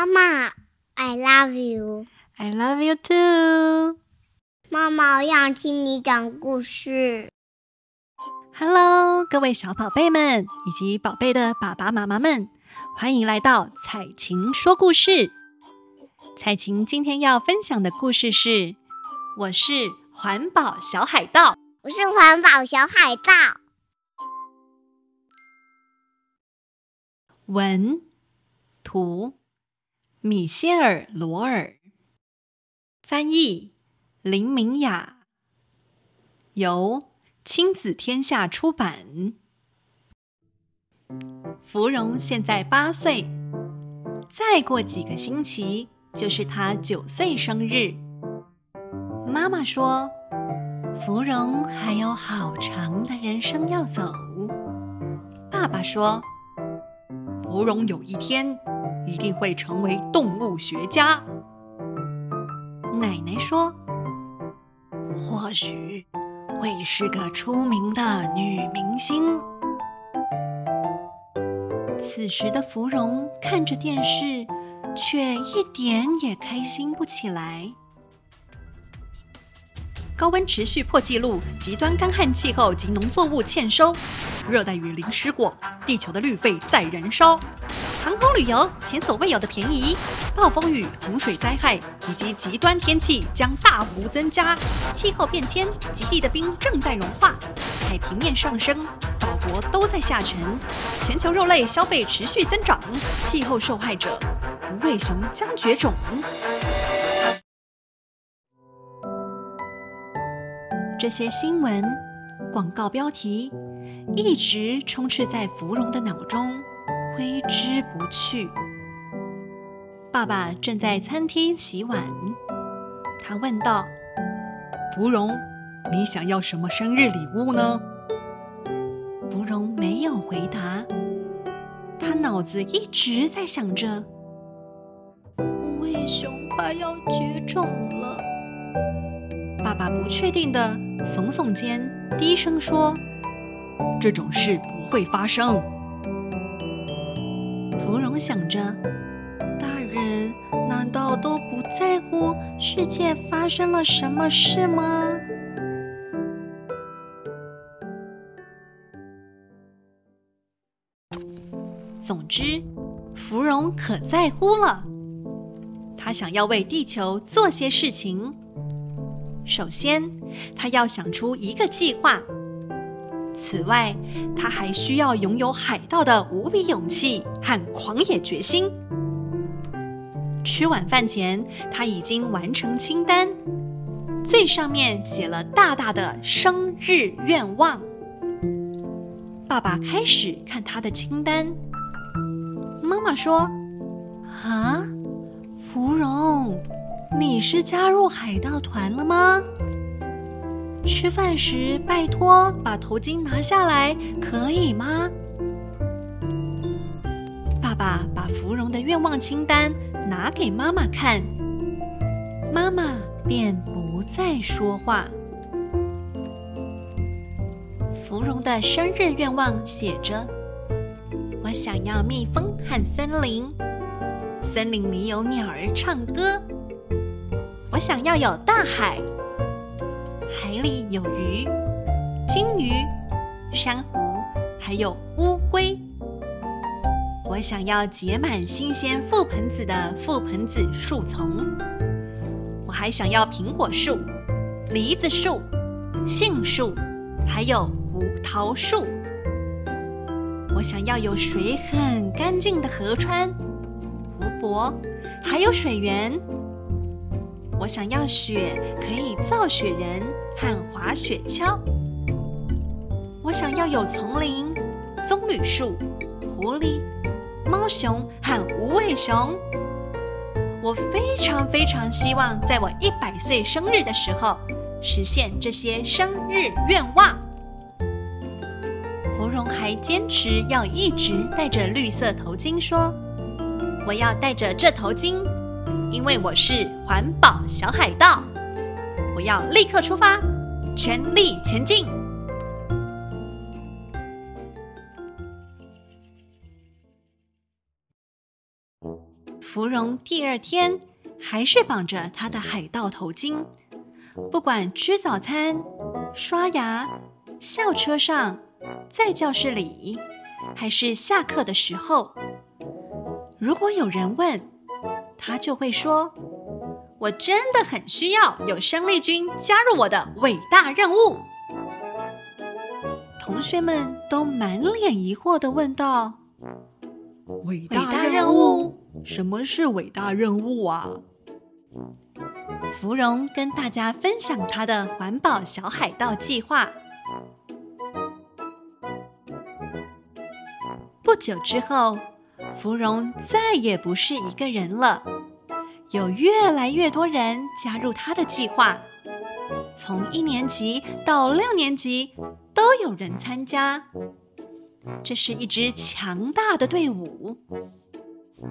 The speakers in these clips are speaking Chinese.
妈妈，I love you. I love you too. 妈妈，我想听你讲故事。Hello，各位小宝贝们以及宝贝的爸爸妈妈们，欢迎来到彩琴说故事。彩琴今天要分享的故事是《我是环保小海盗》。我是环保小海盗。文图米歇尔·罗尔，翻译林明雅，由亲子天下出版。芙蓉现在八岁，再过几个星期就是她九岁生日。妈妈说，芙蓉还有好长的人生要走。爸爸说，芙蓉有一天一定会成为动物学家。奶奶说，或许会是个出名的女明星。此时的芙蓉看着电视，却一点也开心不起来。高温持续破纪录，极端干旱气候及农作物欠收，热带雨淋湿过，地球的绿肺在燃烧。空旅游前所未有的便宜，暴风雨、洪水灾害以及极端天气将大幅增加。气候变迁，极地的冰正在融化，海平面上升，岛国都在下沉，全球肉类消费持续增长，气候受害者无尾熊将绝种。这些新闻、广告标题一直充斥在芙蓉的脑中，挥之不去。爸爸正在餐厅洗碗，他问道：“芙蓉，你想要什么生日礼物呢？”芙蓉没有回答，他脑子一直在想着：“无尾熊快要绝种了。”爸爸不确定的耸耸肩，低声说：“这种事不会发生。”芙蓉想着，大人难道都不在乎世界发生了什么事吗？总之，芙蓉可在乎了。她想要为地球做些事情。首先，他要想出一个计划。此外，他还需要拥有海盗的无比勇气和狂野决心。吃晚饭前，他已经完成清单，最上面写了大大的生日愿望。爸爸开始看他的清单。妈妈说：“啊，芙蓉。”你是加入海盗团了吗？吃饭时拜托把头巾拿下来，可以吗？爸爸把芙蓉的愿望清单拿给妈妈看，妈妈便不再说话。芙蓉的生日愿望写着：“我想要蜜蜂和森林，森林里有鸟儿唱歌。”我想要有大海，里有鱼、金鱼、珊瑚，还有乌龟。我想要结满新鲜覆盆子的覆盆子树丛。我还想要苹果树、梨子树、杏树，还有胡桃树。我想要有水很干净的河川、湖泊，还有水源。我想要雪可以造雪人和滑雪橇。我想要有丛林、棕榈树、狐狸、猫熊和无尾熊。我非常非常希望在我一百岁生日的时候实现这些生日愿望。芙蓉还坚持要一直戴着绿色头巾，说：“我要戴着这头巾。”因为我是环保小海盗，我要立刻出发，全力前进。芙蓉第二天还是绑着她的海盗头巾，不管吃早餐、刷牙、校车上，在教室里，还是下课的时候，如果有人问，她就会说：“我真的很需要有生力军加入我的伟大任务。”同学们都满脸疑惑地问道：“伟大任务？什么是伟大任务啊？”芙蓉跟大家分享她的环保小海盗计划。不久之后，芙蓉再也不是一个人了，有越来越多人加入他的计划。从一年级到六年级，都有人参加。这是一支强大的队伍，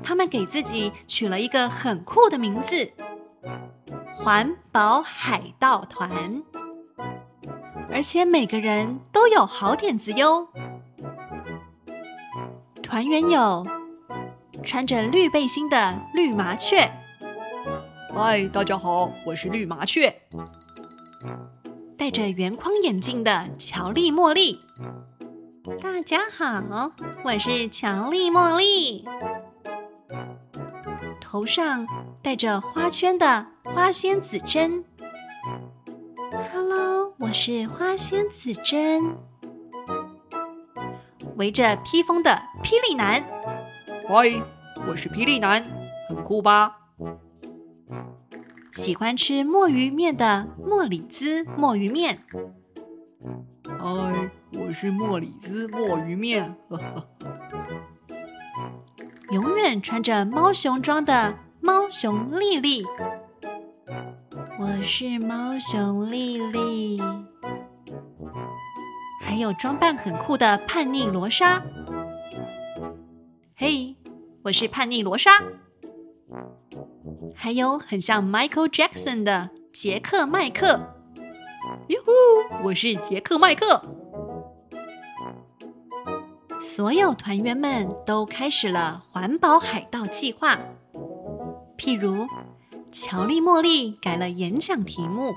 他们给自己取了一个很酷的名字——环保海盗团。而且每个人都有好点子哟。团员有穿着绿背心的绿麻雀。嗨，大家好，我是绿麻雀。戴着圆框眼镜的乔丽茉莉，大家好，我是乔丽茉莉。头上戴着花圈的花仙子珍，Hello，我是花仙子珍。围着披风的霹雳男，嗨，我是霹雳男，很酷吧？喜欢吃墨鱼面的莫里兹墨鱼面。嗨，我是莫里兹墨鱼面。呵呵。永远穿着猫熊装的猫熊丽丽。我是猫熊丽丽。还有装扮很酷的叛逆罗莎。嘿，我是叛逆罗莎。还有很像 Michael Jackson 的杰克麦克，哟呼！我是杰克麦克。所有团员们都开始了环保海盗计划。譬如，乔丽茉莉改了演讲题目，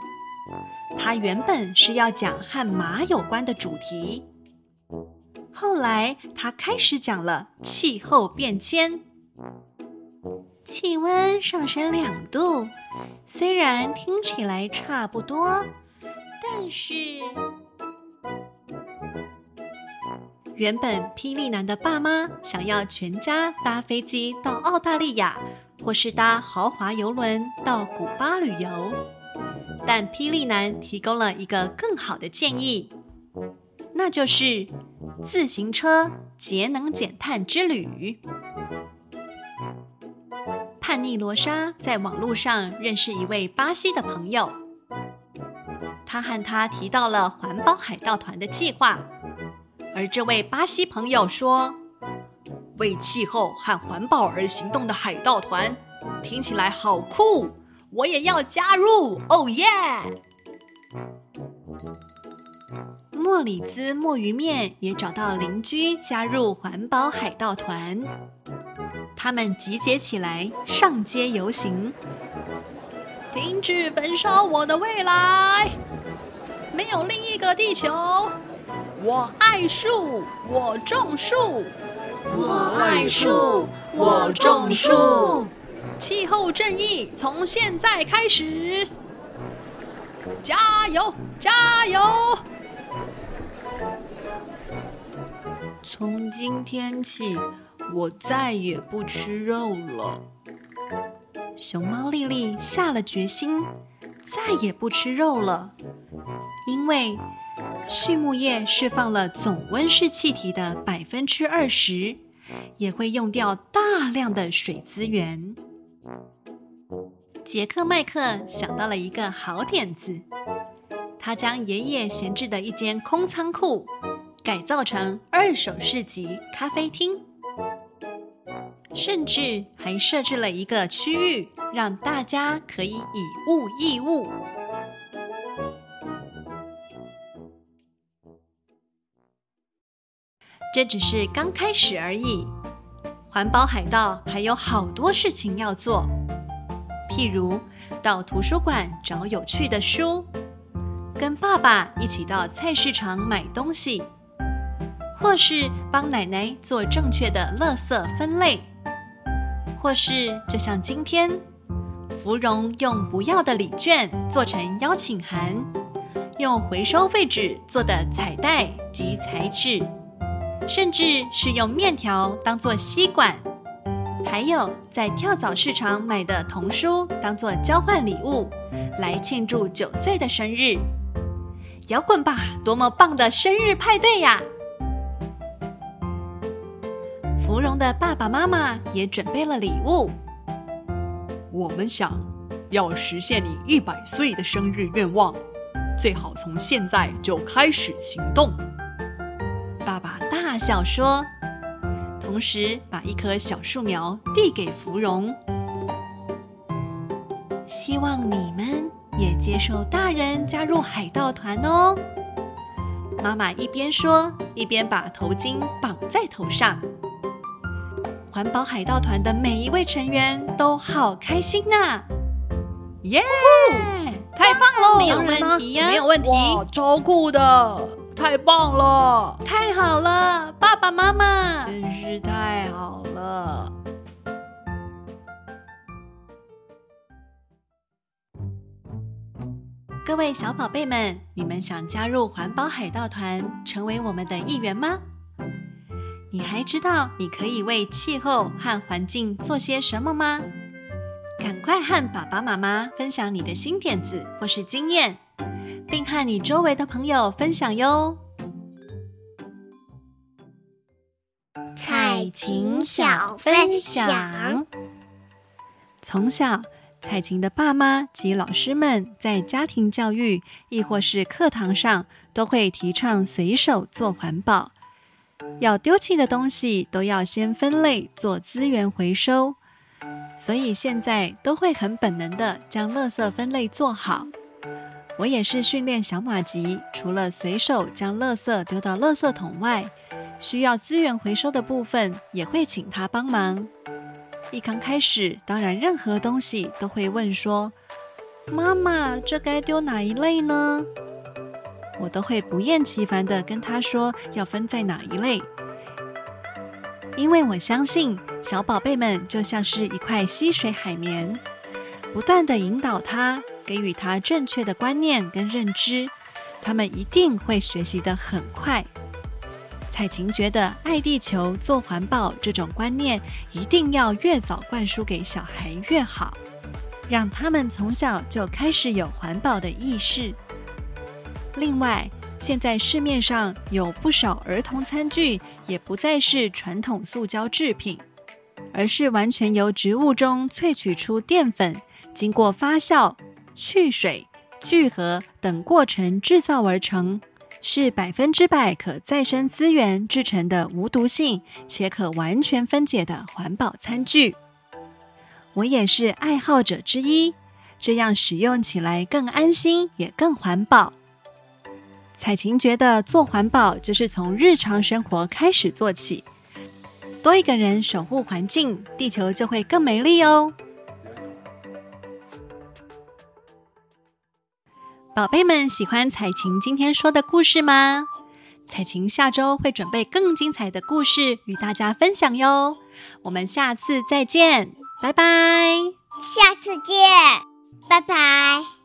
她原本是要讲和马有关的主题，后来她开始讲了气候变迁。气温上升两度，虽然听起来差不多，但是原本霹雳男的爸妈想要全家搭飞机到澳大利亚，或是搭豪华游轮到古巴旅游，但霹雳男提供了一个更好的建议，那就是自行车节能减碳之旅。叛逆罗莎在网络上认识一位巴西的朋友，他和他提到了环保海盗团的计划，而这位巴西朋友说：“为气候和环保而行动的海盗团，听起来好酷，我也要加入！哦耶！”莫里兹墨鱼面也找到邻居加入环保海盗团。他们集结起来上街游行，停止焚烧我的未来，没有另一个地球。我爱树，我种树，我爱树，我种树。气候正义从现在开始，加油，加油！从今天起。我再也不吃肉了。熊猫丽丽下了决心，再也不吃肉了，因为畜牧业释放了总温室气体的百分之二十，也会用掉大量的水资源。杰克麦克想到了一个好点子，他将爷爷闲置的一间空仓库改造成二手市集咖啡厅。甚至还设置了一个区域，让大家可以以物易物。这只是刚开始而已。环保海盗还有好多事情要做，譬如到图书馆找有趣的书，跟爸爸一起到菜市场买东西，或是帮奶奶做正确的垃圾分类，或是就像今天，芙蓉用不要的礼券做成邀请函，用回收废纸做的彩带及彩纸。甚至是用面条当做吸管，还有在跳蚤市场买的童书当做交换礼物，来庆祝九岁的生日。摇滚吧，多么棒的生日派对呀！芙蓉的爸爸妈妈也准备了礼物。我们想要实现你一百岁的生日愿望，最好从现在就开始行动。爸爸大笑说，同时把一棵小树苗递给芙蓉，希望你们也接受大人加入海盗团哦。妈妈一边说，一边把头巾绑在头上。环保海盗团的每一位成员都好开心呐！耶，太棒了，没有问题呀，没有问题，超酷的。太棒了！太好了，爸爸妈妈，真是太好了。各位小宝贝们，你们想加入环保海盗团，成为我们的一员吗？你还知道你可以为气候和环境做些什么吗？赶快和爸爸妈妈分享你的新点子或是经验。并和你周围的朋友分享哟。采琴小分享：从小，采琴的爸妈及老师们在家庭教育，亦或是课堂上，都会提倡随手做环保。要丢弃的东西都要先分类做资源回收，所以现在都会很本能的将垃圾分类做好。我也是训练小马吉，除了随手将垃圾丢到垃圾桶外，需要资源回收的部分也会请他帮忙。一刚开始，当然任何东西都会问说：“妈妈，这该丢哪一类呢？”我都会不厌其烦地跟他说要分在哪一类，因为我相信小宝贝们就像是一块吸水海绵，不断地引导他。给予他正确的观念跟认知，他们一定会学习得很快。采琴觉得爱地球、做环保这种观念，一定要越早灌输给小孩越好，让他们从小就开始有环保的意识。另外，现在市面上有不少儿童餐具，也不再是传统塑胶制品，而是完全由植物中萃取出淀粉，经过发酵。去水、聚合等过程制造而成，是百分之百可再生资源制成的无毒性且可完全分解的环保餐具。我也是爱好者之一，这样使用起来更安心，也更环保。彩晴觉得做环保就是从日常生活开始做起，多一个人守护环境，地球就会更美丽哦。宝贝们喜欢彩晴今天说的故事吗？彩晴下周会准备更精彩的故事与大家分享哟。我们下次再见，拜拜。下次见，拜拜。